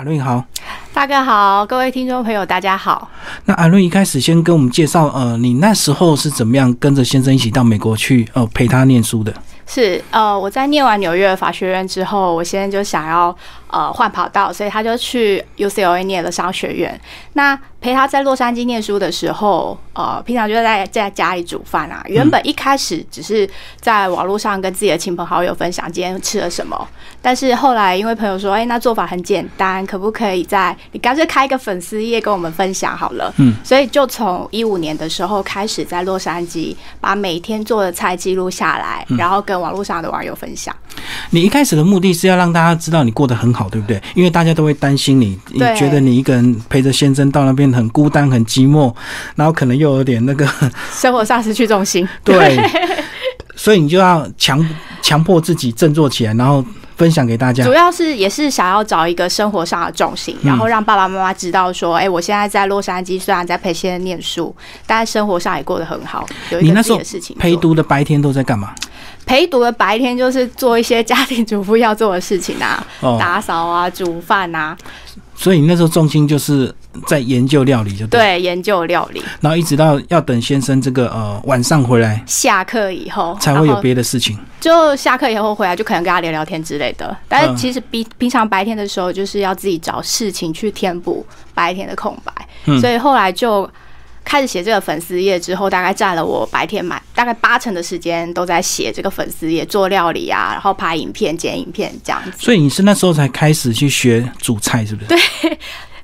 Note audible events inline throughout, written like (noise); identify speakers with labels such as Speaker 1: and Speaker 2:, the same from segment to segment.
Speaker 1: 阿伦好，
Speaker 2: 大哥好，各位听众朋友大家好。
Speaker 1: 那阿伦一开始先跟我们介绍，呃，你那时候是怎么样跟着先生一起到美国去，呃，陪他念书的？
Speaker 2: 是，呃，我在念完纽约法学院之后，我现在就想要呃换跑道，所以他就去 UCLA 念了商学院。那陪他在洛杉矶念书的时候，呃，平常就在在家里煮饭啊。原本一开始只是在网络上跟自己的亲朋好友分享今天吃了什么，但是后来因为朋友说，哎，那做法很简单，可不可以在你干脆开一个粉丝页跟我们分享好了？嗯，所以就从一五年的时候开始在洛杉矶把每天做的菜记录下来，然后跟网络上的网友分享。
Speaker 1: 你一开始的目的是要让大家知道你过得很好，对不对？因为大家都会担心你，你觉得你一个人陪着先生到那边很孤单、很寂寞，然后可能又有点那个 (laughs)
Speaker 2: 生活上失去重心。(laughs)
Speaker 1: 对，(laughs) 所以你就要强强迫自己振作起来，然后分享给大家。
Speaker 2: 主要是也是想要找一个生活上的重心，然后让爸爸妈妈知道说，哎，我现在在洛杉矶，虽然在陪先生念书，但生活上也过得很好。有一个自己的事情。
Speaker 1: 陪读的白天都在干嘛？
Speaker 2: 陪读的白天就是做一些家庭主妇要做的事情啊，打扫啊，煮饭啊。
Speaker 1: 所以你那时候重心就是在研究料理，就
Speaker 2: 对，研究料理。
Speaker 1: 然后一直到要等先生这个呃晚上回来
Speaker 2: 下课以后，
Speaker 1: 才会有别的事情。
Speaker 2: 就下课以后回来，就可能跟他聊聊天之类的。但是其实比平常白天的时候，就是要自己找事情去填补白天的空白。所以后来就。开始写这个粉丝页之后，大概占了我白天满大概八成的时间都在写这个粉丝页，做料理啊，然后拍影片、剪影片这样子。
Speaker 1: 所以你是那时候才开始去学煮菜，是不是？
Speaker 2: 对。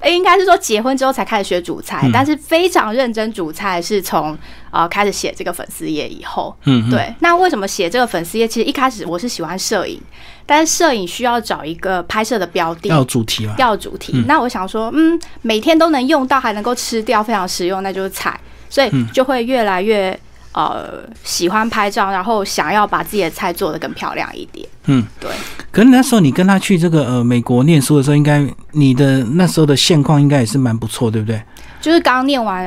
Speaker 2: 应该是说结婚之后才开始学煮菜，但是非常认真煮菜是从呃开始写这个粉丝页以后。嗯，对。那为什么写这个粉丝页？其实一开始我是喜欢摄影，但是摄影需要找一个拍摄的标的，
Speaker 1: 要主题嘛，
Speaker 2: 要主题。那我想说，嗯，每天都能用到，还能够吃掉，非常实用，那就是菜，所以就会越来越。呃，喜欢拍照，然后想要把自己的菜做得更漂亮一点。嗯，对。
Speaker 1: 可是那时候你跟他去这个呃美国念书的时候，应该你的那时候的现况应该也是蛮不错，对不对？
Speaker 2: 就是刚念完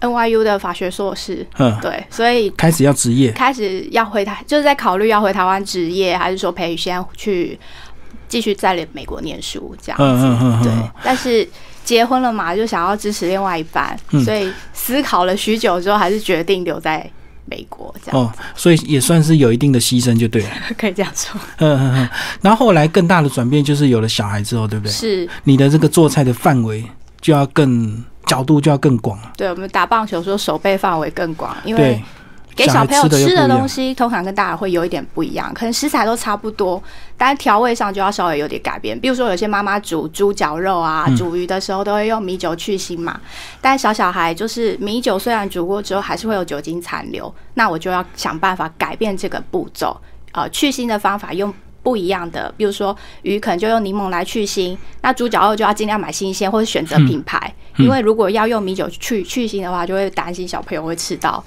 Speaker 2: NYU 的法学硕士，嗯，对，所以
Speaker 1: 开始要职业，
Speaker 2: 开始要回台，就是在考虑要回台湾职业，还是说培先去继续在美国念书这样子。嗯嗯嗯。对，但是。结婚了嘛，就想要支持另外一半，所以思考了许久之后，还是决定留在美国这样。哦，
Speaker 1: 所以也算是有一定的牺牲，就对了。(laughs)
Speaker 2: 可以这样说。
Speaker 1: 嗯嗯嗯。然后后来更大的转变就是有了小孩之后，对不对？
Speaker 2: 是。
Speaker 1: 你的这个做菜的范围就要更角度就要更广。
Speaker 2: 对，我们打棒球说手背范围更广，因为。给小朋友吃的东西，通常跟大人会有一点不一样，可能食材都差不多，但是调味上就要稍微有点改变。比如说，有些妈妈煮猪脚肉啊、煮鱼的时候，都会用米酒去腥嘛。但小小孩就是米酒虽然煮过之后还是会有酒精残留，那我就要想办法改变这个步骤。呃，去腥的方法用不一样的，比如说鱼可能就用柠檬来去腥，那猪脚肉就要尽量买新鲜或者选择品牌，因为如果要用米酒去去腥的话，就会担心小朋友会吃到。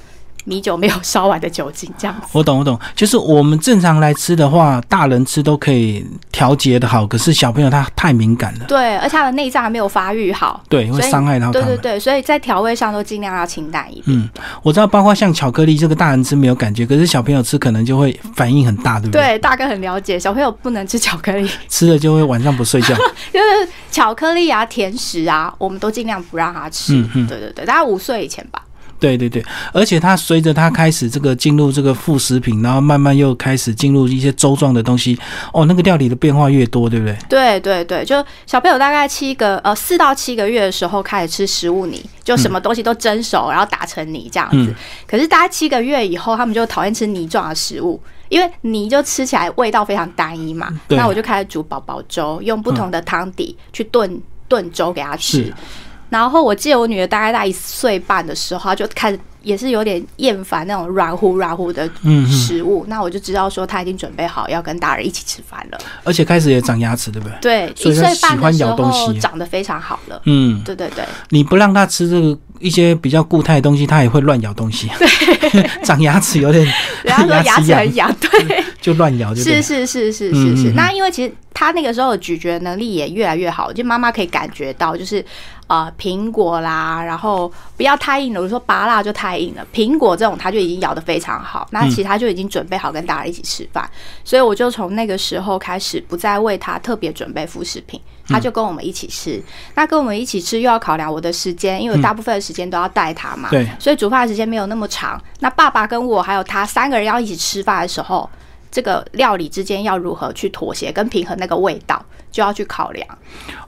Speaker 2: 米酒没有烧完的酒精，这样子。
Speaker 1: 我懂，我懂，就是我们正常来吃的话，大人吃都可以调节的好，可是小朋友他太敏感了。
Speaker 2: 对，而且他的内脏还没有发育好，
Speaker 1: 对，会伤害到他。
Speaker 2: 对对对，所以在调味上都尽量要清淡一点。嗯，
Speaker 1: 我知道，包括像巧克力，这个大人吃没有感觉，可是小朋友吃可能就会反应很大，对不对？
Speaker 2: 对，大哥很了解，小朋友不能吃巧克力，
Speaker 1: 吃了就会晚上不睡觉。(laughs)
Speaker 2: 就是巧克力啊、甜食啊，我们都尽量不让他吃。嗯嗯，对对对，大概五岁以前吧。
Speaker 1: 对对对，而且它随着它开始这个进入这个副食品，然后慢慢又开始进入一些粥状的东西，哦，那个料理的变化越多，对不对？
Speaker 2: 对对对，就小朋友大概七个呃四到七个月的时候开始吃食物泥，就什么东西都蒸熟，然后打成泥这样子。可是大概七个月以后，他们就讨厌吃泥状的食物，因为泥就吃起来味道非常单一嘛。那我就开始煮宝宝粥，用不同的汤底去炖炖粥给他吃。然后我记得我女儿大概在一岁半的时候，她就开始也是有点厌烦那种软乎软乎的食物。那我就知道说他已经准备好要跟大人一起吃饭了。
Speaker 1: 而且开始也长牙齿，对不对？
Speaker 2: 对，一岁半的时候长得非常好了。嗯，对对对。
Speaker 1: 你不让他吃这个一些比较固态的东西，他也会乱咬东西。
Speaker 2: 对，(laughs)
Speaker 1: 长牙齿有点，(laughs)
Speaker 2: 人家说牙齿很痒，对，(laughs)
Speaker 1: 就乱咬。
Speaker 2: 是是是是是是。那因为其实他那个时候咀嚼能力也越来越好，就妈妈可以感觉到，就是。啊，苹果啦，然后不要太硬了。我说拔辣就太硬了，苹果这种他就已经咬得非常好，那其他就已经准备好跟大家一起吃饭。所以我就从那个时候开始不再为他特别准备副食品，他就跟我们一起吃。那跟我们一起吃又要考量我的时间，因为大部分的时间都要带他嘛，
Speaker 1: 对，
Speaker 2: 所以煮饭的时间没有那么长。那爸爸跟我还有他三个人要一起吃饭的时候。这个料理之间要如何去妥协跟平衡那个味道，就要去考量。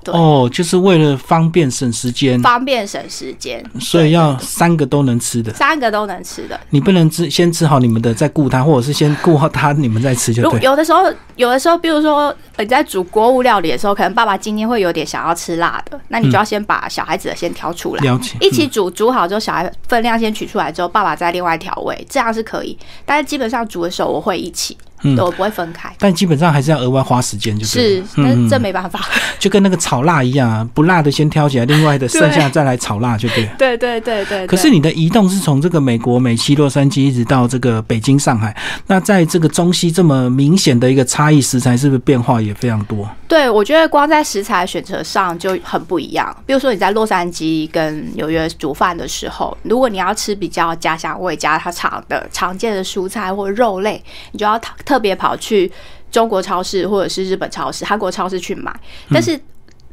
Speaker 1: 哦，就是为了方便省时间，
Speaker 2: 方便省时间，
Speaker 1: 所以要三个都能吃的，
Speaker 2: 三个都能吃的。
Speaker 1: 你不能吃先吃好你们的，再顾他，或者是先顾好他，你们再吃就对。
Speaker 2: 有的时候，有的时候，比如说你在煮国物料理的时候，可能爸爸今天会有点想要吃辣的，那你就要先把小孩子的先挑出来，一起煮，煮好之后，小孩分量先取出来之后，爸爸再另外调味，这样是可以。但是基本上煮的时候，我会一起。嗯，我不会分开，
Speaker 1: 但基本上还是要额外花时间，就是是，
Speaker 2: 但这没办法，(laughs)
Speaker 1: 就跟那个炒辣一样啊，不辣的先挑起来，另外的剩下再来炒辣，就对。
Speaker 2: 对对对对。
Speaker 1: 可是你的移动是从这个美国美西洛杉矶一直到这个北京上海，那在这个中西这么明显的一个差异，食材是不是变化也非常多？
Speaker 2: 对，我觉得光在食材选择上就很不一样。比如说你在洛杉矶跟纽约煮饭的时候，如果你要吃比较家乡味、加它常的常见的蔬菜或肉类，你就要特别跑去。中国超市或者是日本超市、韩国超市去买，但是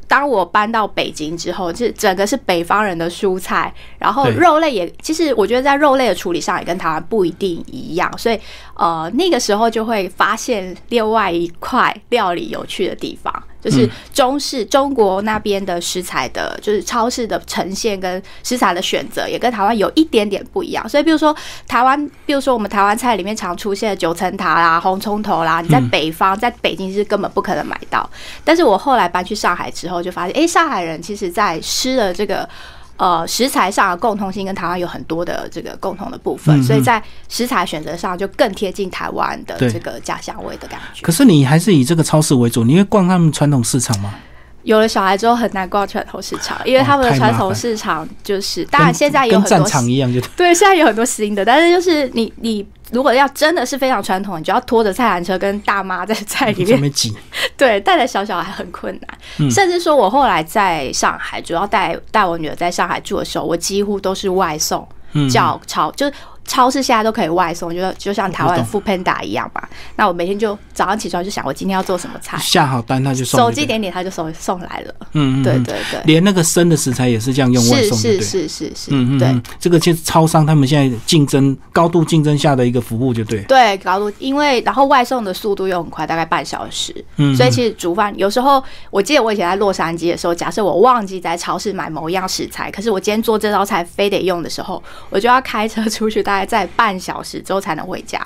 Speaker 2: 当我搬到北京之后，就整个是北方人的蔬菜，然后肉类也，其实我觉得在肉类的处理上也跟台湾不一定一样，所以呃那个时候就会发现另外一块料理有趣的地方。就是中式中国那边的食材的，就是超市的呈现跟食材的选择，也跟台湾有一点点不一样。所以，比如说台湾，比如说我们台湾菜里面常出现的九层塔啦、红葱头啦，你在北方，在北京是根本不可能买到。但是我后来搬去上海之后，就发现，哎，上海人其实在吃的这个。呃，食材上的共通性跟台湾有很多的这个共同的部分，所以在食材选择上就更贴近台湾的这个家乡味的感觉。
Speaker 1: 可是你还是以这个超市为主，你会逛他们传统市场吗？
Speaker 2: 有了小孩之后很难逛传统市场，因为他们的传统市场就是，当然现在有很多
Speaker 1: 战场一样就 (laughs)
Speaker 2: 对，现在有很多新的，但是就是你你如果要真的是非常传统，你就要拖着菜篮车跟大妈在菜里面
Speaker 1: 挤，(laughs)
Speaker 2: 对，带着小小孩很困难，甚至说我后来在上海，主要带带我女儿在上海住的时候，我几乎都是外送，叫超就。超市现在都可以外送，就就像台湾的富 Panda 一样吧。那我每天就早上起床就想，我今天要做什么菜，
Speaker 1: 下好单他就送，
Speaker 2: 手机点点他就送送来了。嗯嗯，对对对，
Speaker 1: 连那个生的食材也是这样用外送，
Speaker 2: 是是是是是，嗯嗯，对，
Speaker 1: 这个就是超商他们现在竞争高度竞争下的一个服务，就对。
Speaker 2: 对，高度，因为然后外送的速度又很快，大概半小时。嗯，所以其实煮饭有时候，我记得我以前在洛杉矶的时候，假设我忘记在超市买某一样食材，可是我今天做这道菜非得用的时候，我就要开车出去，大概在半小。小时之后才能回家，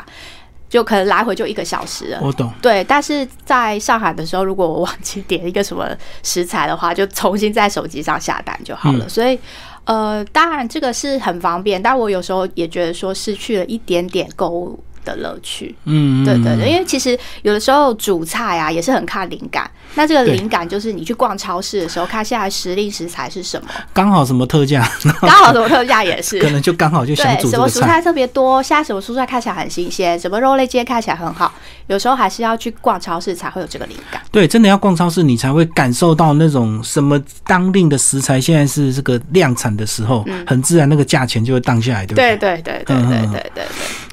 Speaker 2: 就可能来回就一个小时。
Speaker 1: 我懂。
Speaker 2: 对，但是在上海的时候，如果我忘记点一个什么食材的话，就重新在手机上下单就好了。所以，呃，当然这个是很方便，但我有时候也觉得说失去了一点点购物。的乐趣，嗯，对对对，因为其实有的时候煮菜啊也是很看灵感。那这个灵感就是你去逛超市的时候，看现在时令食材是什么，
Speaker 1: 刚好什么特价，(laughs)
Speaker 2: 刚好什么特价也是，
Speaker 1: 可能就刚好就想煮
Speaker 2: 什么蔬菜特别多，现在什么蔬菜看起来很新鲜，什么肉类今天看起来很好。有时候还是要去逛超市才会有这个灵感。
Speaker 1: 对，真的要逛超市，你才会感受到那种什么当令的食材现在是这个量产的时候，很自然那个价钱就会荡下来，对不
Speaker 2: 对？对对对对对对对对。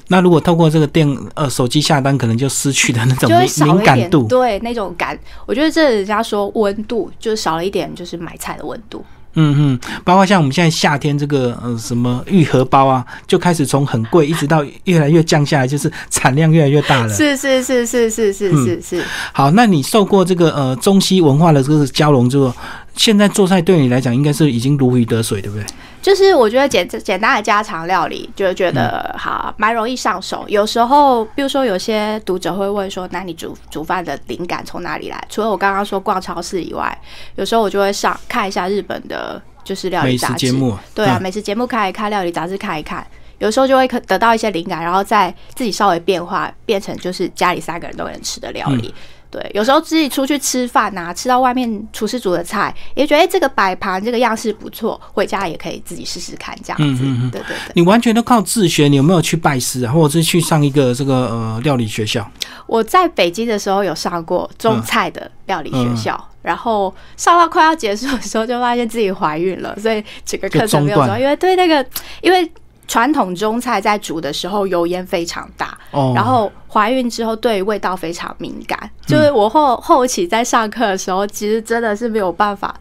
Speaker 1: 那如果透过这个电呃手机下单，可能就失去的那种敏感度，
Speaker 2: 对那种感，我觉得这人家说温度就少了一点，就是买菜的温度。
Speaker 1: 嗯嗯，包括像我们现在夏天这个呃什么愈合包啊，就开始从很贵一直到越来越降下来，就是产量越来越大了。
Speaker 2: 是是是是是是是是。
Speaker 1: 好，那你受过这个呃中西文化的这个交融之后，现在做菜对你来讲应该是已经如鱼得水，对不对？
Speaker 2: 就是我觉得简简单的家常料理，就觉得好蛮容易上手。有时候，比如说有些读者会问说：“那你煮煮饭的灵感从哪里来？”除了我刚刚说逛超市以外，有时候我就会上看一下日本的，就是料理杂志。对啊，美食节目看一看，料理杂志看一看，有时候就会得到一些灵感，然后再自己稍微变化，变成就是家里三个人都能吃的料理。对，有时候自己出去吃饭呐，吃到外面厨师煮的菜，也觉得哎，这个摆盘这个样式不错，回家也可以自己试试看这样子。对对对，
Speaker 1: 你完全都靠自学，你有没有去拜师啊，或者是去上一个这个呃料理学校？
Speaker 2: 我在北京的时候有上过中菜的料理学校，然后上到快要结束的时候，就发现自己怀孕了，所以整个课程没有上，因为对那个因为。传统中菜在煮的时候油烟非常大，哦，然后怀孕之后对味道非常敏感，就是我后后期在上课的时候，其实真的是没有办法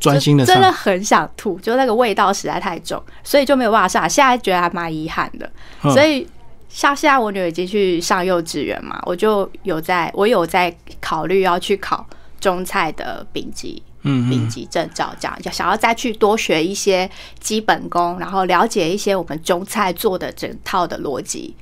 Speaker 1: 专心的，
Speaker 2: 真的很想吐，就那个味道实在太重，所以就没有办法上。现在觉得还蛮遗憾的，所以像现在我女儿已经去上幼稚园嘛，我就有在，我有在考虑要去考中菜的丙级。嗯，丙级证照这样，就想要再去多学一些基本功，然后了解一些我们中菜做的整套的逻辑。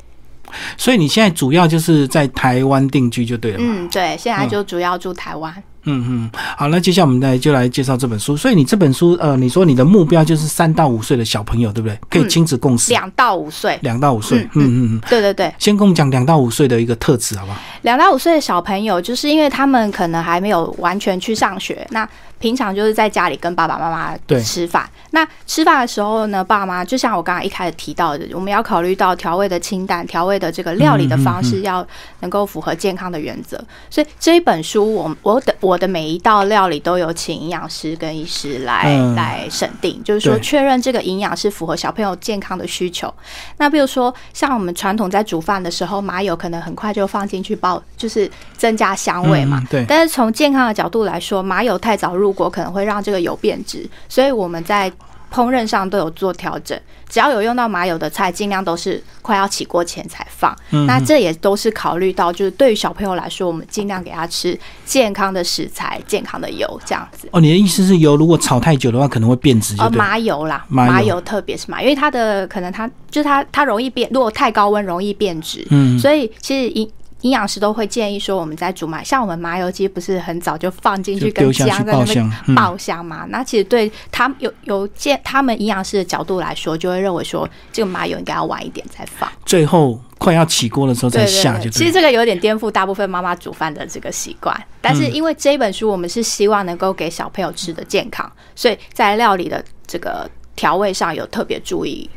Speaker 1: 所以你现在主要就是在台湾定居就对了。
Speaker 2: 嗯，对，现在就主要住台湾。
Speaker 1: 嗯嗯，好，那接下来我们来就来介绍这本书。所以你这本书，呃，你说你的目标就是三到五岁的小朋友，对不对？可以亲子共识。
Speaker 2: 两到五岁。
Speaker 1: 两到五岁。嗯嗯嗯。
Speaker 2: 对对对。
Speaker 1: 先跟我们讲两到五岁的一个特质，好不好？
Speaker 2: 两到五岁的小朋友，就是因为他们可能还没有完全去上学，那。平常就是在家里跟爸爸妈妈吃饭。那吃饭的时候呢，爸妈就像我刚刚一开始提到的，我们要考虑到调味的清淡，调味的这个料理的方式要能够符合健康的原则。所以这一本书，我我的我的每一道料理都有请营养师跟医师来来审定，就是说确认这个营养是符合小朋友健康的需求。那比如说像我们传统在煮饭的时候，麻油可能很快就放进去爆，就是增加香味嘛。
Speaker 1: 对。
Speaker 2: 但是从健康的角度来说，麻油太早入。如果可能会让这个油变质，所以我们在烹饪上都有做调整。只要有用到麻油的菜，尽量都是快要起锅前才放。那这也都是考虑到，就是对于小朋友来说，我们尽量给他吃健康的食材、健康的油，这样子。
Speaker 1: 哦，你的意思是油如果炒太久的话，可能会变质？
Speaker 2: 呃，麻油啦，麻油特别是麻，因为它的可能它就是它它容易变，如果太高温容易变质。嗯，所以其实一。营养师都会建议说，我们在煮麻，像我们麻油鸡不是很早就放进去跟姜在那边爆香嘛？那其实对他有有建他们营养师的角度来说，就会认为说这个麻油应该要晚一点再放，
Speaker 1: 最后快要起锅的时候再下就。
Speaker 2: 其实这个有点颠覆大部分妈妈煮饭的这个习惯，但是因为这本书我们是希望能够给小朋友吃的健康，所以在料理的这个调味上有特别注意。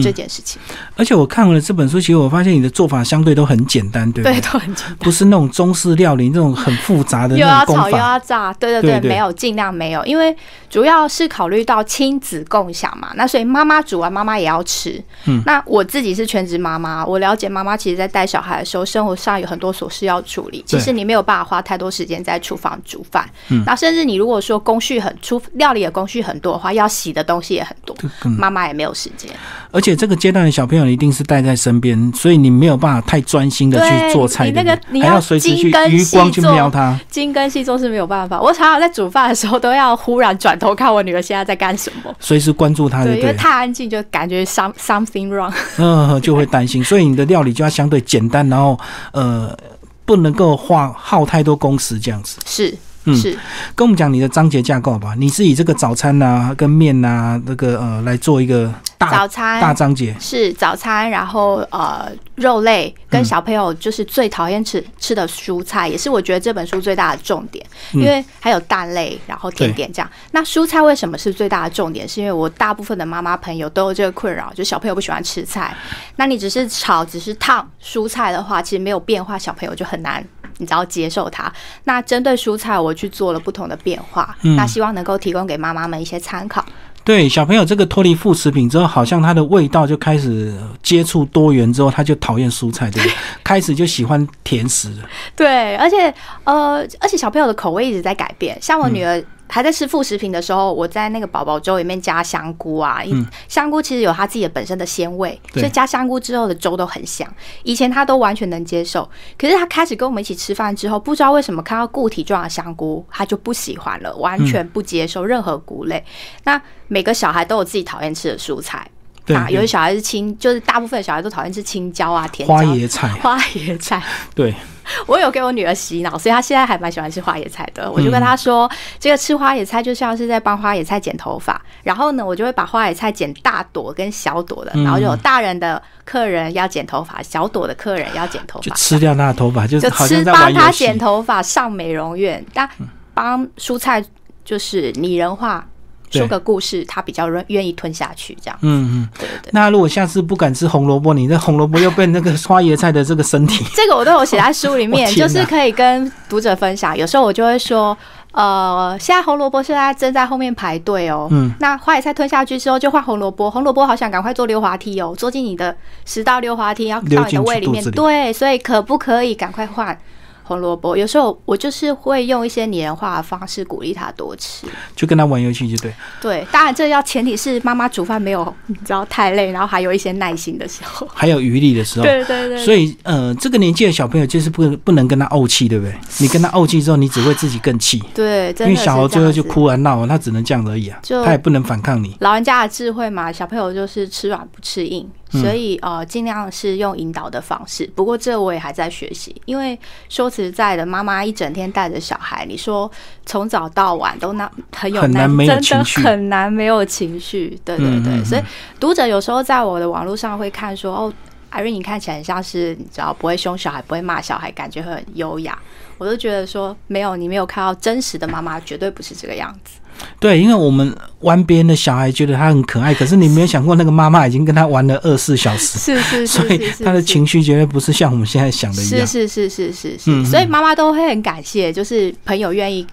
Speaker 2: 这件事情，
Speaker 1: 而且我看了这本书，其实我发现你的做法相对都很简单，对不
Speaker 2: 对？都很简单，
Speaker 1: 不是那种中式料理那种很复杂的。
Speaker 2: 又要炒又要炸，对对对，没有，尽量没有，因为主要是考虑到亲子共享嘛。那所以妈妈煮完，妈妈也要吃。嗯，那我自己是全职妈妈，我了解妈妈其实在带小孩的时候，生活上有很多琐事要处理。其实你没有办法花太多时间在厨房煮饭。嗯，那甚至你如果说工序很出料理的工序很多的话，要洗的东西也很多，妈妈也没有时间。
Speaker 1: 而且这个阶段的小朋友一定是带在身边，所以你没有办法太专心的去做菜，
Speaker 2: 你那个
Speaker 1: 你要随时去余光去瞄他，
Speaker 2: 精耕细作是没有办法。我常常在煮饭的时候都要忽然转头看我女儿现在在干什么，
Speaker 1: 随时关注她。对，
Speaker 2: 因为太安静就感觉 some something wrong，
Speaker 1: 嗯，就会担心。所以你的料理就要相对简单，然后呃，不能够花耗太多工时这样子。
Speaker 2: 是。嗯，是
Speaker 1: 跟我们讲你的章节架构吧。你是以这个早餐呐、跟面呐、那个呃来做一个大
Speaker 2: 早餐
Speaker 1: 大章节。
Speaker 2: 是早餐，然后呃肉类跟小朋友就是最讨厌吃吃的蔬菜，也是我觉得这本书最大的重点。因为还有蛋类，然后甜点这样。那蔬菜为什么是最大的重点？是因为我大部分的妈妈朋友都有这个困扰，就小朋友不喜欢吃菜。那你只是炒，只是烫蔬菜的话，其实没有变化，小朋友就很难。你只要接受它。那针对蔬菜，我去做了不同的变化。那希望能够提供给妈妈们一些参考。
Speaker 1: 对小朋友，这个脱离副食品之后，好像他的味道就开始接触多元之后，他就讨厌蔬菜，对不对？(laughs) 开始就喜欢甜食。
Speaker 2: 对，而且呃，而且小朋友的口味一直在改变。像我女儿。还在吃副食品的时候，我在那个宝宝粥里面加香菇啊，香菇其实有它自己的本身的鲜味，所以加香菇之后的粥都很香。以前他都完全能接受，可是他开始跟我们一起吃饭之后，不知道为什么看到固体状的香菇，他就不喜欢了，完全不接受任何菇类。那每个小孩都有自己讨厌吃的蔬菜。啊，有的小孩是青，就是大部分的小孩都讨厌吃青椒啊、甜
Speaker 1: 花椰菜、(laughs)
Speaker 2: 花椰菜。
Speaker 1: 对，(laughs)
Speaker 2: 我有给我女儿洗脑，所以她现在还蛮喜欢吃花野菜的。我就跟她说，这个吃花野菜就像是在帮花野菜剪头发。然后呢，我就会把花野菜剪大朵跟小朵的，然后就有大人的客人要剪头发，小朵的客人要剪头发，
Speaker 1: 就吃掉那头发，就
Speaker 2: 就吃帮她剪头发上美容院，但帮蔬菜就是拟人化。说个故事，他比较愿愿意吞下去，这样。嗯嗯，对对。
Speaker 1: 那如果下次不敢吃红萝卜，你那红萝卜又被那个花椰菜的这个身体，(laughs)
Speaker 2: 这个我都有写在书里面，(laughs) 就是可以跟读者分享。有时候我就会说，呃，现在红萝卜现在正在后面排队哦。嗯，那花椰菜吞下去之后就换红萝卜，红萝卜好想赶快坐溜滑梯哦，坐进你的食道溜滑梯，要到你的胃里面。对，所以可不可以赶快换？红萝卜，有时候我就是会用一些拟人化的方式鼓励他多吃，
Speaker 1: 就跟他玩游戏就对。
Speaker 2: 对，当然这要前提是妈妈煮饭没有你知道太累，然后还有一些耐心的时候，
Speaker 1: 还有余力的时候。
Speaker 2: 对对对。
Speaker 1: 所以呃，这个年纪的小朋友就是不不能跟他怄气，对不对？你跟他怄气之后，你只会自己更气。
Speaker 2: 对，
Speaker 1: 因为小孩最后就哭啊闹啊，他只能这样而已啊，他也不能反抗你。
Speaker 2: 老人家的智慧嘛，小朋友就是吃软不吃硬。所以呃，尽量是用引导的方式。不过这我也还在学习，因为说实在的，妈妈一整天带着小孩，你说从早到晚都那很有
Speaker 1: 难，真的
Speaker 2: 很难没有情绪。对对对，所以读者有时候在我的网络上会看说，哦，艾瑞，你看起来很像是你知道不会凶小孩，不会骂小孩，感觉很优雅。我都觉得说，没有，你没有看到真实的妈妈，绝对不是这个样子。
Speaker 1: 对，因为我们湾边的小孩觉得他很可爱，可是你没有想过，那个妈妈已经跟他玩了二十四小时，
Speaker 2: 是是是，
Speaker 1: 所以他的情绪绝对不是像我们现在想的一
Speaker 2: 样，是是是是是是，所以妈妈都会很感谢，就是朋友愿意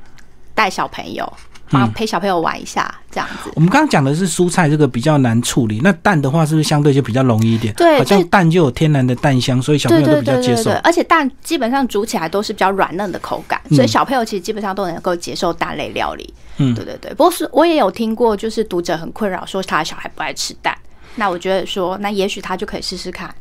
Speaker 2: 带小朋友。帮陪小朋友玩一下，这样子。
Speaker 1: 我们刚刚讲的是蔬菜，这个比较难处理。那蛋的话，是不是相对就比较容易一点？
Speaker 2: 对，
Speaker 1: 好像蛋就有天然的蛋香，所以小朋友都比较接受。
Speaker 2: 而且蛋基本上煮起来都是比较软嫩的口感，所以小朋友其实基本上都能够接受蛋类料理。嗯，对对对。不过是我也有听过，就是读者很困扰，说他的小孩不爱吃蛋。那我觉得说，那也许他就可以试试看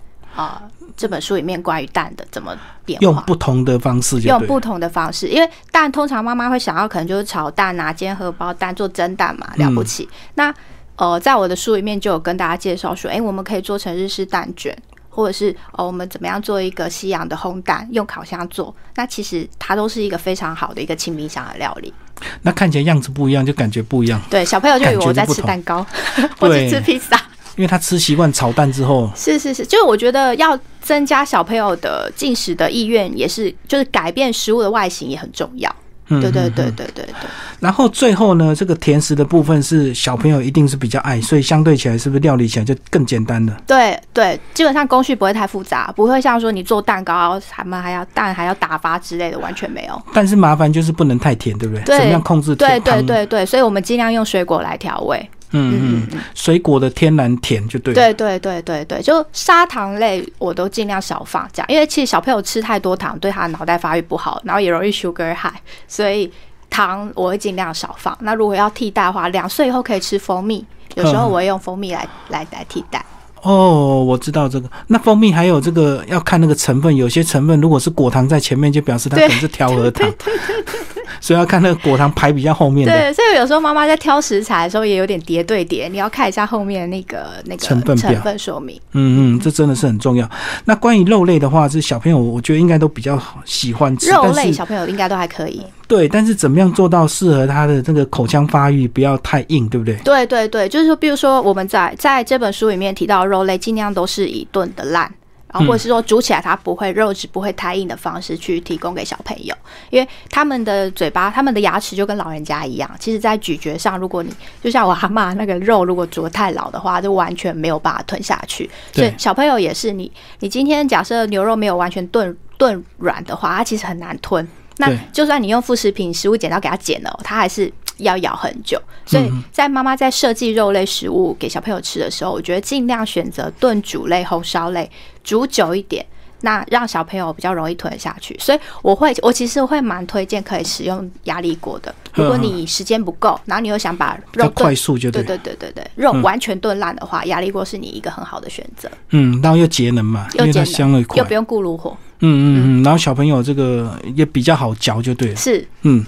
Speaker 2: 啊。这本书里面关于蛋的怎么变化，
Speaker 1: 用不同的方式，
Speaker 2: 用不同的方式，因为蛋通常妈妈会想要可能就是炒蛋啊，煎荷包蛋做蒸蛋嘛，了不起。那呃，在我的书里面就有跟大家介绍说，哎，我们可以做成日式蛋卷，或者是哦，我们怎么样做一个西洋的烘蛋，用烤箱做。那其实它都是一个非常好的一个清冰箱的料理。
Speaker 1: 那看起来样子不一样，就感觉不一样。
Speaker 2: 对，小朋友就以为我在吃蛋糕，(laughs) 或者吃披萨。
Speaker 1: 因为他吃习惯炒蛋之后，
Speaker 2: 是是是，就是我觉得要增加小朋友的进食的意愿，也是就是改变食物的外形也很重要。对对对对对对。
Speaker 1: 然后最后呢，这个甜食的部分是小朋友一定是比较爱，所以相对起来是不是料理起来就更简单了？
Speaker 2: 对对，基本上工序不会太复杂，不会像说你做蛋糕，什么还要蛋还要打发之类的，完全没有。
Speaker 1: 但是麻烦就是不能太甜，对不对？怎么样控制？
Speaker 2: 对对对对，所以我们尽量用水果来调味。
Speaker 1: 嗯嗯，水果的天然甜就对。
Speaker 2: 对对对对对，就砂糖类我都尽量少放，这样，因为其实小朋友吃太多糖对他的脑袋发育不好，然后也容易 sugar high，所以糖我会尽量少放。那如果要替代的话，两岁以后可以吃蜂蜜，有时候我会用蜂蜜来来来替代。
Speaker 1: 哦，我知道这个。那蜂蜜还有这个要看那个成分，有些成分如果是果糖在前面，就表示它可能是调和糖。(laughs) 所以要看那个果糖排比较后面的。
Speaker 2: 对，所以有时候妈妈在挑食材的时候也有点叠对叠，你要看一下后面那个那个
Speaker 1: 成分
Speaker 2: 成分说明。
Speaker 1: 嗯嗯，这真的是很重要。那关于肉类的话，是小朋友我觉得应该都比较喜欢吃。
Speaker 2: 肉类小朋友应该都还可以。
Speaker 1: 对，但是怎么样做到适合他的这个口腔发育，不要太硬，对不对？
Speaker 2: 对对对，就是说，比如说我们在在这本书里面提到肉类，尽量都是以炖的烂。然后或者是说煮起来它不会肉质不会太硬的方式去提供给小朋友，因为他们的嘴巴、他们的牙齿就跟老人家一样，其实在咀嚼上，如果你就像我阿妈那个肉，如果煮的太老的话，就完全没有办法吞下去。所以小朋友也是，你你今天假设牛肉没有完全炖炖软的话，它其实很难吞。那就算你用副食品食物剪刀给它剪了，它还是。要咬很久，所以在妈妈在设计肉类食物给小朋友吃的时候，我觉得尽量选择炖煮类、红烧类，煮久一点，那让小朋友比较容易吞下去。所以我会，我其实会蛮推荐可以使用压力锅的。如果你时间不够，然后你又想把肉
Speaker 1: 快速就
Speaker 2: 对对对对对，肉完全炖烂的话，压力锅是你一个很好的选择。
Speaker 1: 嗯，然后又节能嘛，又节能，
Speaker 2: 又不用顾炉火。
Speaker 1: 嗯嗯嗯，然后小朋友这个也比较好嚼，就对了。
Speaker 2: 是，
Speaker 1: 嗯，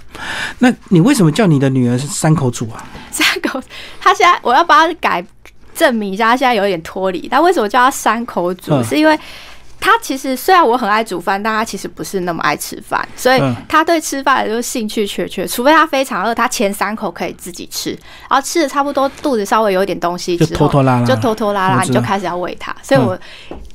Speaker 1: 那你为什么叫你的女儿是三口煮啊？
Speaker 2: 三口，她现在我要帮她改证明一下，她现在有点脱离。但为什么叫她三口煮？是因为。他其实虽然我很爱煮饭，但他其实不是那么爱吃饭，所以他对吃饭就是兴趣缺缺。除非他非常饿，他前三口可以自己吃，然后吃的差不多，肚子稍微有点东西之后，就
Speaker 1: 拖拖拉拉，
Speaker 2: 就拖拖拉拉，你就开始要喂他。所以我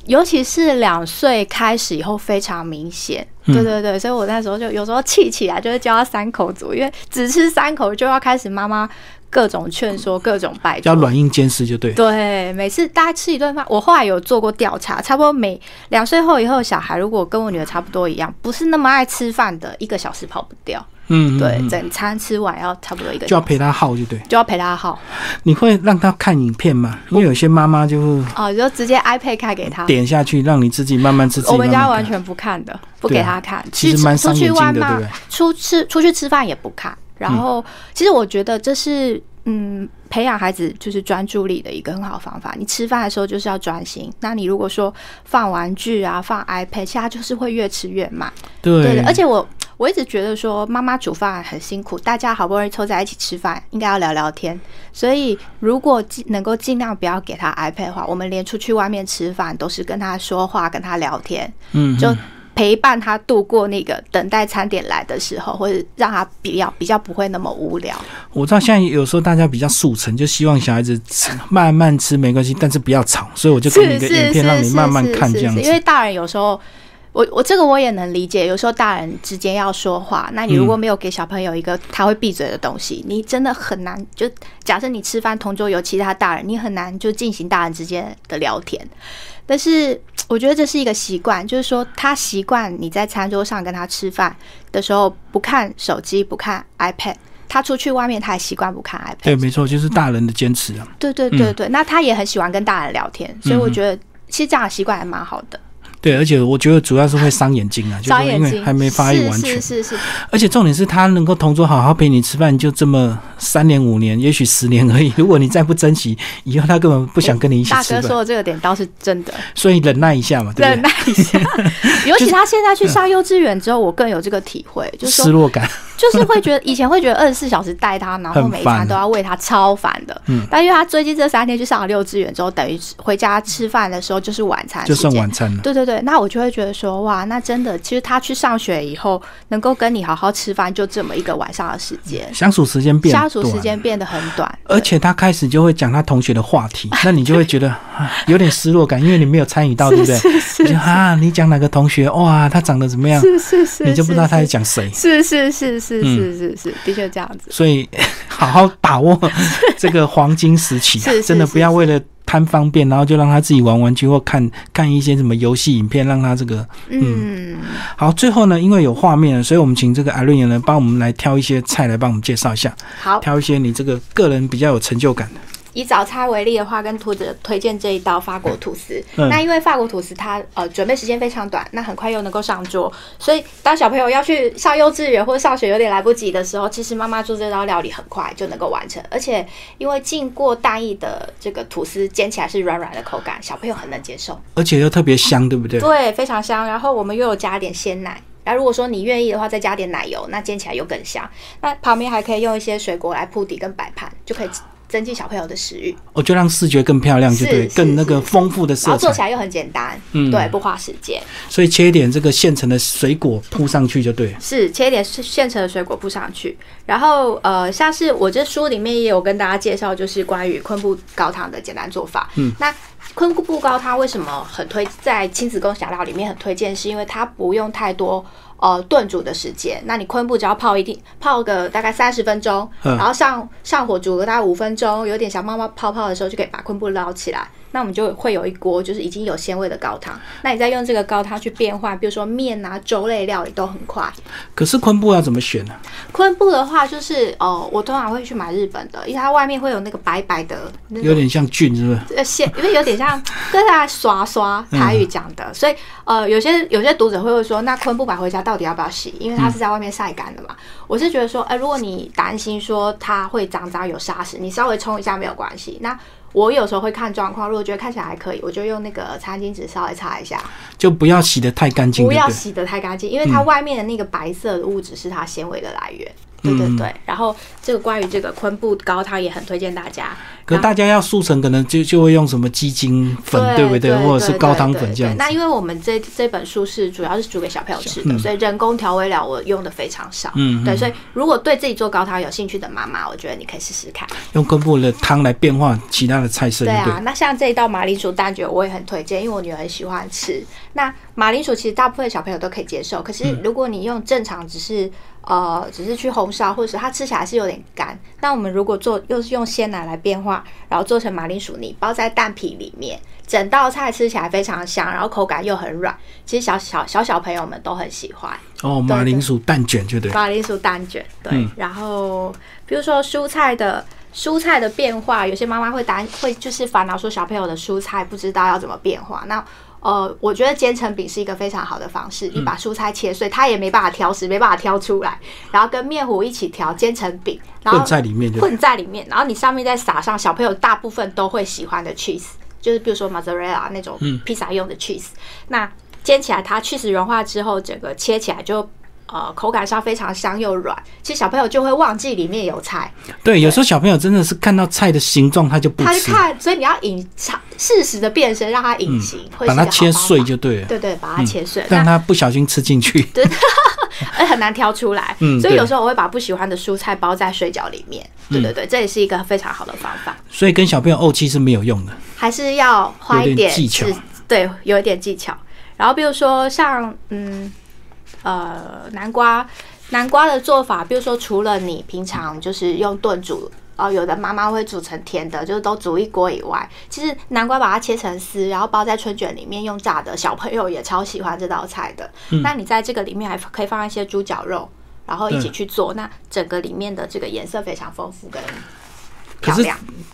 Speaker 2: 尤其是两岁开始以后非常明显，对对对，所以我那时候就有时候气起来，就会教他三口煮，因为只吃三口就要开始妈妈。各种劝说，各种拜，
Speaker 1: 要软硬兼施就对。
Speaker 2: 对，每次大家吃一顿饭，我后来有做过调查，差不多每两岁后以后，小孩如果跟我女儿差不多一样，不是那么爱吃饭的，一个小时跑不掉。嗯，对，整餐吃完要差不多一个，
Speaker 1: 就要陪他耗，就对，
Speaker 2: 就要陪他耗。
Speaker 1: 你会让他看影片吗？因为有些妈妈就
Speaker 2: 哦，就直接 iPad 开给他，
Speaker 1: 点下去，让你自己慢慢吃。
Speaker 2: 我们家完全不看的，不给他看。
Speaker 1: 其实蛮伤眼睛的，对不对？
Speaker 2: 出吃出去吃饭也不看。然后，其实我觉得这是嗯，培养孩子就是专注力的一个很好方法。你吃饭的时候就是要专心。那你如果说放玩具啊，放 iPad，其他就是会越吃越慢。
Speaker 1: 对，
Speaker 2: 而且我我一直觉得说，妈妈煮饭很辛苦，大家好不容易凑在一起吃饭，应该要聊聊天。所以，如果能够尽量不要给他 iPad 的话，我们连出去外面吃饭都是跟他说话，跟他聊天。嗯，就。陪伴他度过那个等待餐点来的时候，或者让他比较比较不会那么无聊。
Speaker 1: 我知道现在有时候大家比较速成，就希望小孩子吃慢慢吃没关系，但是不要吵，所以我就给你一个影片让你慢慢看这样子。
Speaker 2: 因为大人有时候，我我这个我也能理解，有时候大人之间要说话，那你如果没有给小朋友一个他会闭嘴的东西，你真的很难。就假设你吃饭同桌有其他大人，你很难就进行大人之间的聊天。但是 (tsk) 我觉得这是一个习惯，就是说他习惯你在餐桌上跟他吃饭的时候不看手机、不看 iPad，他出去外面他也习惯不看 iPad。
Speaker 1: 对，没错，就是大人的坚持啊。
Speaker 2: 对对对对，那他也很喜欢跟大人聊天，所以我觉得其实这样的习惯还蛮好的。
Speaker 1: 对，而且我觉得主要是会伤眼睛啊，(laughs) 就是因为还没发育完全。
Speaker 2: 是是是。
Speaker 1: 而且重点是他能够同桌好好陪你吃饭，就这么三年五年，也许十年而已。(laughs) 如果你再不珍惜，以后他根本不想跟你一起吃饭。
Speaker 2: 大哥说的这个点倒是真的。
Speaker 1: 所以忍耐一下嘛，
Speaker 2: 忍耐一下。(laughs) 尤其他现在去上幼稚园之后，我更有这个体会，就是
Speaker 1: 失落感。
Speaker 2: 就是会觉得以前会觉得二十四小时带他，然后每一餐都要喂他，超烦的。嗯。但因为他最近这三天去上了幼稚园之后，等于回家吃饭的时候就是晚餐，
Speaker 1: 就剩晚餐了。
Speaker 2: 对对对，那我就会觉得说，哇，那真的，其实他去上学以后，能够跟你好好吃饭，就这么一个晚上的时间，
Speaker 1: 相处时间变
Speaker 2: 相处时间变得很短。
Speaker 1: 而且他开始就会讲他同学的话题，那你就会觉得 (laughs) 有点失落感，因为你没有参与到，对不对？
Speaker 2: 是是是。
Speaker 1: 啊，你讲哪个同学？哇，他长得怎么样？
Speaker 2: 是是是。
Speaker 1: 你就不知道他在讲谁？
Speaker 2: 是是是是是是是。的确这样子，
Speaker 1: 所以 (laughs) 好好把握这个黄金时期，真的不要为了贪方便，然后就让他自己玩玩具或看看一些什么游戏影片，让他这个嗯好。最后呢，因为有画面，所以我们请这个艾瑞妍呢帮我们来挑一些菜来帮我们介绍一下，
Speaker 2: 好，
Speaker 1: 挑一些你这个个人比较有成就感的。
Speaker 2: 以早餐为例的话，跟兔子推荐这一道法国吐司。那因为法国吐司它呃准备时间非常短，那很快又能够上桌，所以当小朋友要去上幼稚园或者上学有点来不及的时候，其实妈妈做这道料理很快就能够完成。而且因为浸过蛋液的这个吐司煎起来是软软的口感，小朋友很能接受，
Speaker 1: 而且又特别香，对不对？
Speaker 2: 对，非常香。然后我们又有加点鲜奶，那如果说你愿意的话，再加点奶油，那煎起来又更香。那旁边还可以用一些水果来铺底跟摆盘，就可以。增进小朋友的食欲，
Speaker 1: 我就让视觉更漂亮，就对，更那个丰富的色彩。
Speaker 2: 然后做起来又很简单，嗯，对，不花时间。
Speaker 1: 所以切一点这个现成的水果铺上去就对。
Speaker 2: 是切一点现成的水果铺上去，然后呃，像是我这书里面也有跟大家介绍，就是关于昆布高汤的简单做法。嗯，那昆布高汤为什么很推在亲子共享料里面很推荐？是因为它不用太多。呃，炖煮的时间，那你昆布只要泡一定泡个大概三十分钟，然后上上火煮个大概五分钟，有点小冒冒泡泡的时候，就可以把昆布捞起来。那我们就会有一锅就是已经有鲜味的高汤，那你再用这个高汤去变换，比如说面啊、粥类料理都很快。
Speaker 1: 可是昆布要怎么选呢？
Speaker 2: 昆布的话，就是哦，我通常会去买日本的，因为它外面会有那个白白的，
Speaker 1: 有点像菌，是不是？
Speaker 2: 呃，鲜，因为有点像跟大家刷刷台语讲的，所以呃，有些有些读者会会说，那昆布买回家到底要不要洗？因为它是在外面晒干的嘛。我是觉得说，哎，如果你担心说它会脏脏有沙石，你稍微冲一下没有关系。那我有时候会看状况，如果觉得看起来还可以，我就用那个餐巾纸稍微擦一下，
Speaker 1: 就不要洗的太干净。
Speaker 2: 不要洗的太干净，因为它外面的那个白色的物质是它纤维的来源。对对对，然后这个关于这个昆布高汤也很推荐大家。
Speaker 1: 可大家要速成，可能就就会用什么鸡精粉，对不对？或者是高汤粉这样。
Speaker 2: 那因为我们这这本书是主要是煮给小朋友吃的，所以人工调味料我用的非常少。嗯，对，所以如果对自己做高汤有兴趣的妈妈，我觉得你可以试试看，
Speaker 1: 用昆布的汤来变化其他的菜色。对啊，
Speaker 2: 那像这一道马铃薯蛋卷，我也很推荐，因为我女儿很喜欢吃。那马铃薯其实大部分小朋友都可以接受，可是如果你用正常只是。呃，只是去红烧，或者是它吃起来是有点干。那我们如果做，又是用鲜奶来变化，然后做成马铃薯泥，包在蛋皮里面，整道菜吃起来非常香，然后口感又很软，其实小小小小朋友们都很喜欢。
Speaker 1: 哦，马铃薯蛋卷就对。
Speaker 2: 马铃薯蛋卷，对。然后比如说蔬菜的蔬菜的变化，有些妈妈会担会就是烦恼说小朋友的蔬菜不知道要怎么变化。那呃，我觉得煎成饼是一个非常好的方式。你把蔬菜切碎，它也没办法挑食，没办法挑出来，然后跟面糊一起调，煎成饼，然后
Speaker 1: 混在里面，
Speaker 2: 混在里面，然后你上面再撒上小朋友大部分都会喜欢的 cheese。就是比如说 mozzarella 那种披萨用的 cheese，那煎起来它 cheese 融化之后，整个切起来就呃口感上非常香又软。其实小朋友就会忘记里面有菜。
Speaker 1: 对，有时候小朋友真的是看到菜的形状他就不吃。
Speaker 2: 他看，所以你要隐藏适时的变身，让它隐形，
Speaker 1: 把它切碎就对了。
Speaker 2: 对对，把它切碎，
Speaker 1: 让他不小心吃进去。
Speaker 2: 对。(laughs) 而很难挑出来，嗯所以有时候我会把不喜欢的蔬菜包在水饺里面。对对对，这也是一个非常好的方法。
Speaker 1: 所以跟小朋友怄气是没有用的，
Speaker 2: 还是要花一点
Speaker 1: 技巧。
Speaker 2: 对，有一点技巧。然后比如说像嗯呃南瓜，南瓜的做法，比如说除了你平常就是用炖煮。哦，有的妈妈会煮成甜的，就是都煮一锅以外，其实南瓜把它切成丝，然后包在春卷里面用炸的，小朋友也超喜欢这道菜的。那你在这个里面还可以放一些猪脚肉，然后一起去做，那整个里面的这个颜色非常丰富跟。
Speaker 1: 可是，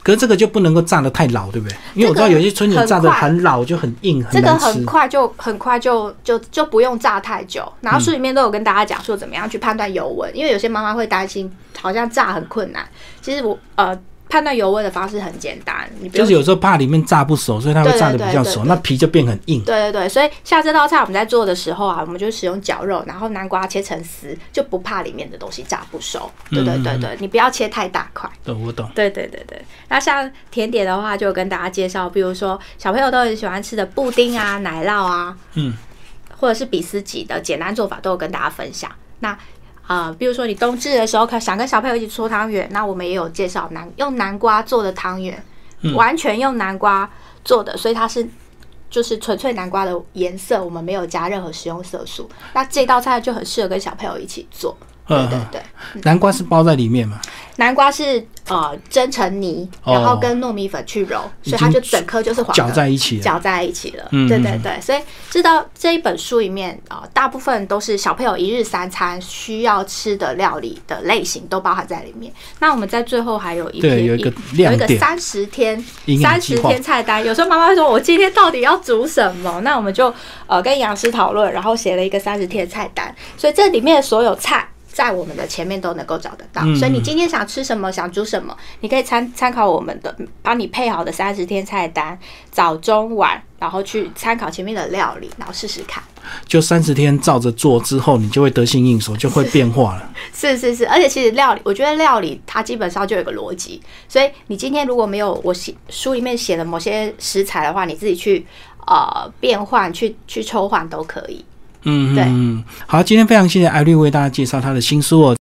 Speaker 1: 可是这个就不能够炸的太老，对不对？因为我知道有些春卷炸的很老，就很硬，
Speaker 2: 这个很快就很快就就就不用炸太久。然后书里面都有跟大家讲说怎么样去判断油温，因为有些妈妈会担心好像炸很困难。其实我呃。判断油温的方式很简单，你
Speaker 1: 就是有时候怕里面炸不熟，所以它会炸的比较熟，那皮就变很硬。
Speaker 2: 对对对，所以像这道菜我们在做的时候啊，我们就使用绞肉，然后南瓜切成丝，就不怕里面的东西炸不熟。对对对对，你不要切太大块。
Speaker 1: 对，我懂。
Speaker 2: 对对对对，那像甜点的话，就跟大家介绍，比如说小朋友都很喜欢吃的布丁啊、奶酪啊，嗯，或者是比斯吉的简单做法，都有跟大家分享。那啊，比如说你冬至的时候，可想跟小朋友一起搓汤圆，那我们也有介绍南用南瓜做的汤圆，完全用南瓜做的，所以它是就是纯粹南瓜的颜色，我们没有加任何食用色素。那这道菜就很适合跟小朋友一起做。对对对，
Speaker 1: 南瓜是包在里面嘛？
Speaker 2: 南瓜是呃蒸成泥，然后跟糯米粉去揉，所以它就整颗就是
Speaker 1: 搅在一起，
Speaker 2: 搅在一起了。对对对，所以知道这一本书里面啊，大部分都是小朋友一日三餐需要吃的料理的类型都包含在里面。那我们在最后还有一
Speaker 1: 篇有一个
Speaker 2: 有一个三十天三十天菜单。有时候妈妈会说：“我今天到底要煮什么？”那我们就呃跟营养师讨论，然后写了一个三十天菜单。所以这里面所有菜。在我们的前面都能够找得到，所以你今天想吃什么，想煮什么，你可以参参考我们的帮你配好的三十天菜单，早中晚，然后去参考前面的料理，然后试试看。
Speaker 1: 就三十天照着做之后，你就会得心应手，就会变化了。(laughs)
Speaker 2: 是是是，而且其实料理，我觉得料理它基本上就有个逻辑，所以你今天如果没有我写书里面写的某些食材的话，你自己去呃变换，去去抽换都可以。
Speaker 1: 嗯，对，好，今天非常谢谢艾绿为大家介绍他的新书哦。